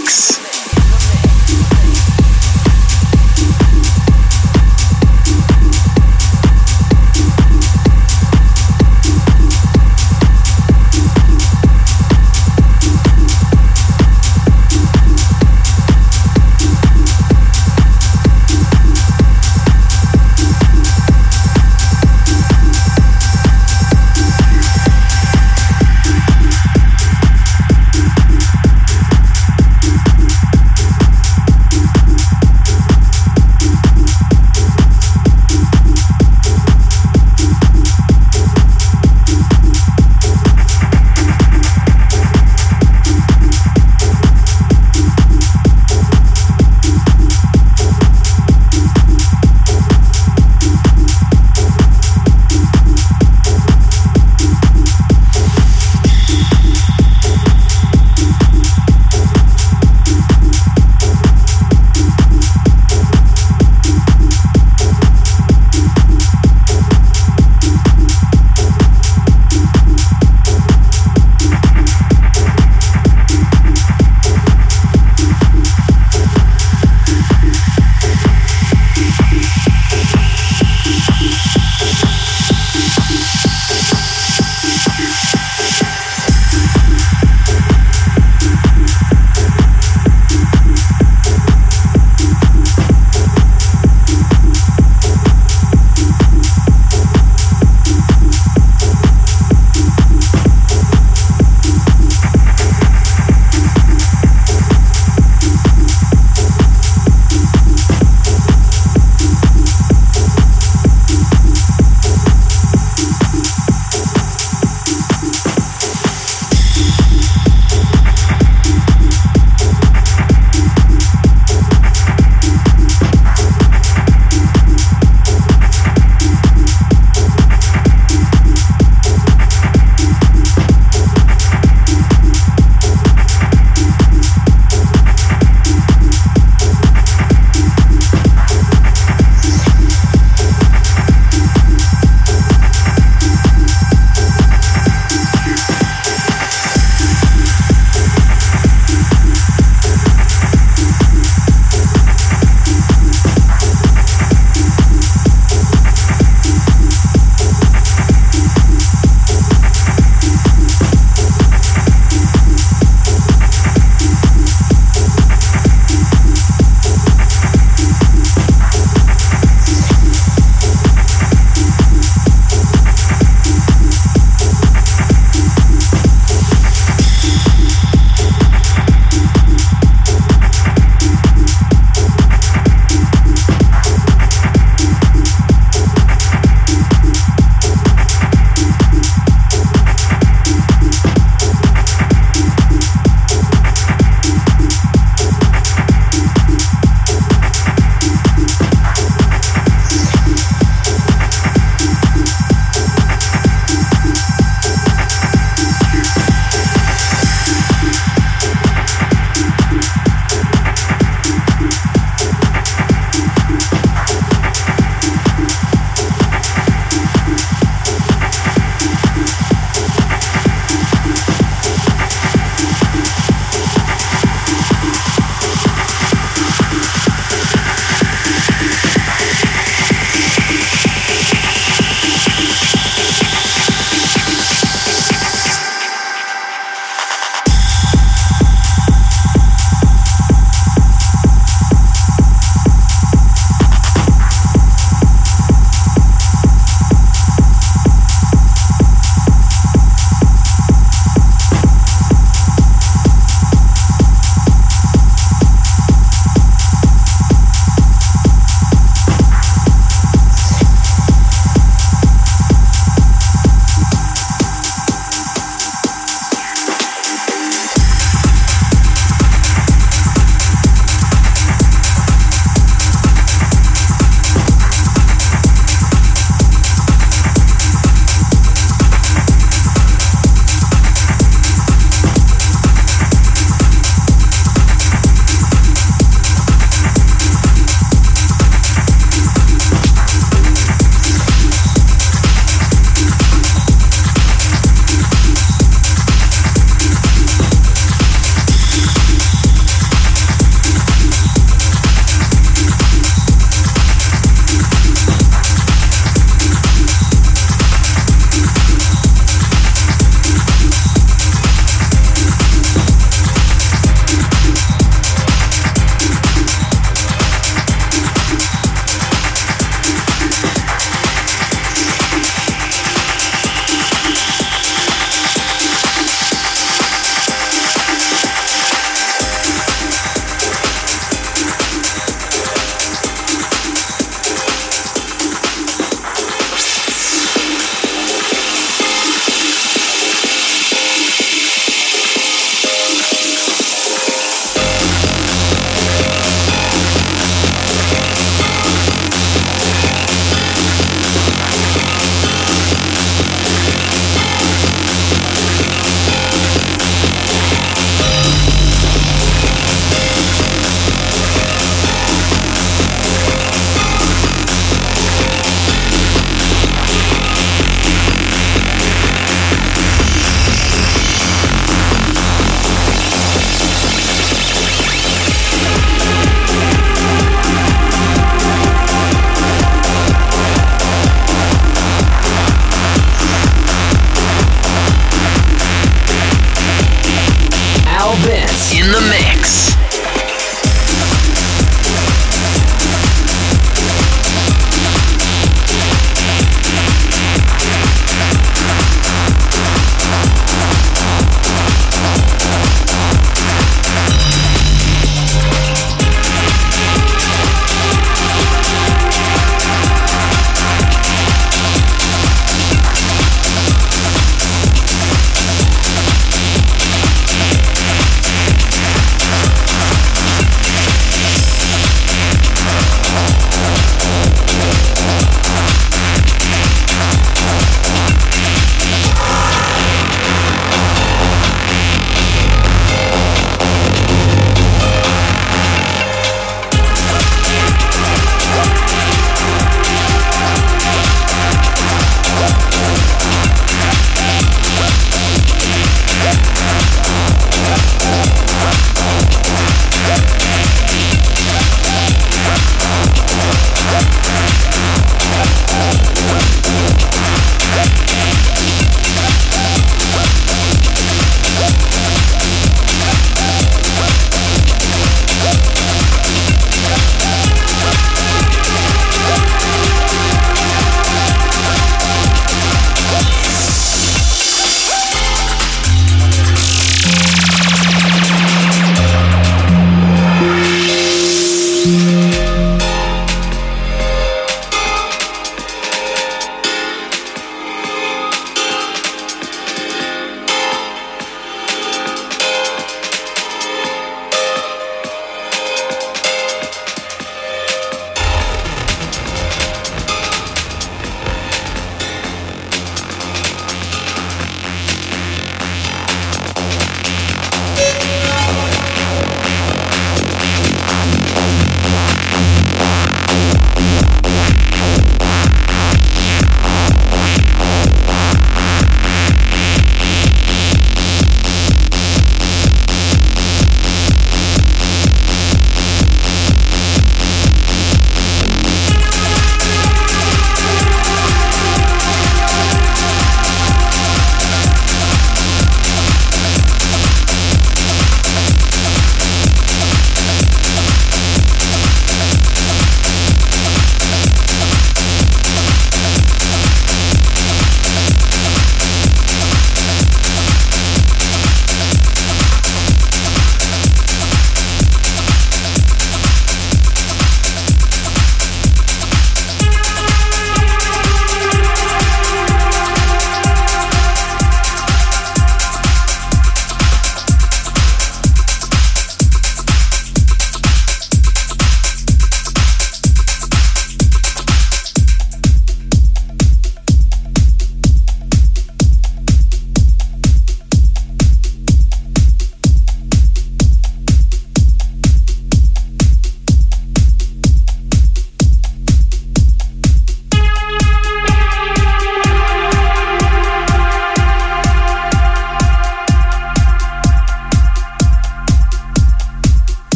Mix.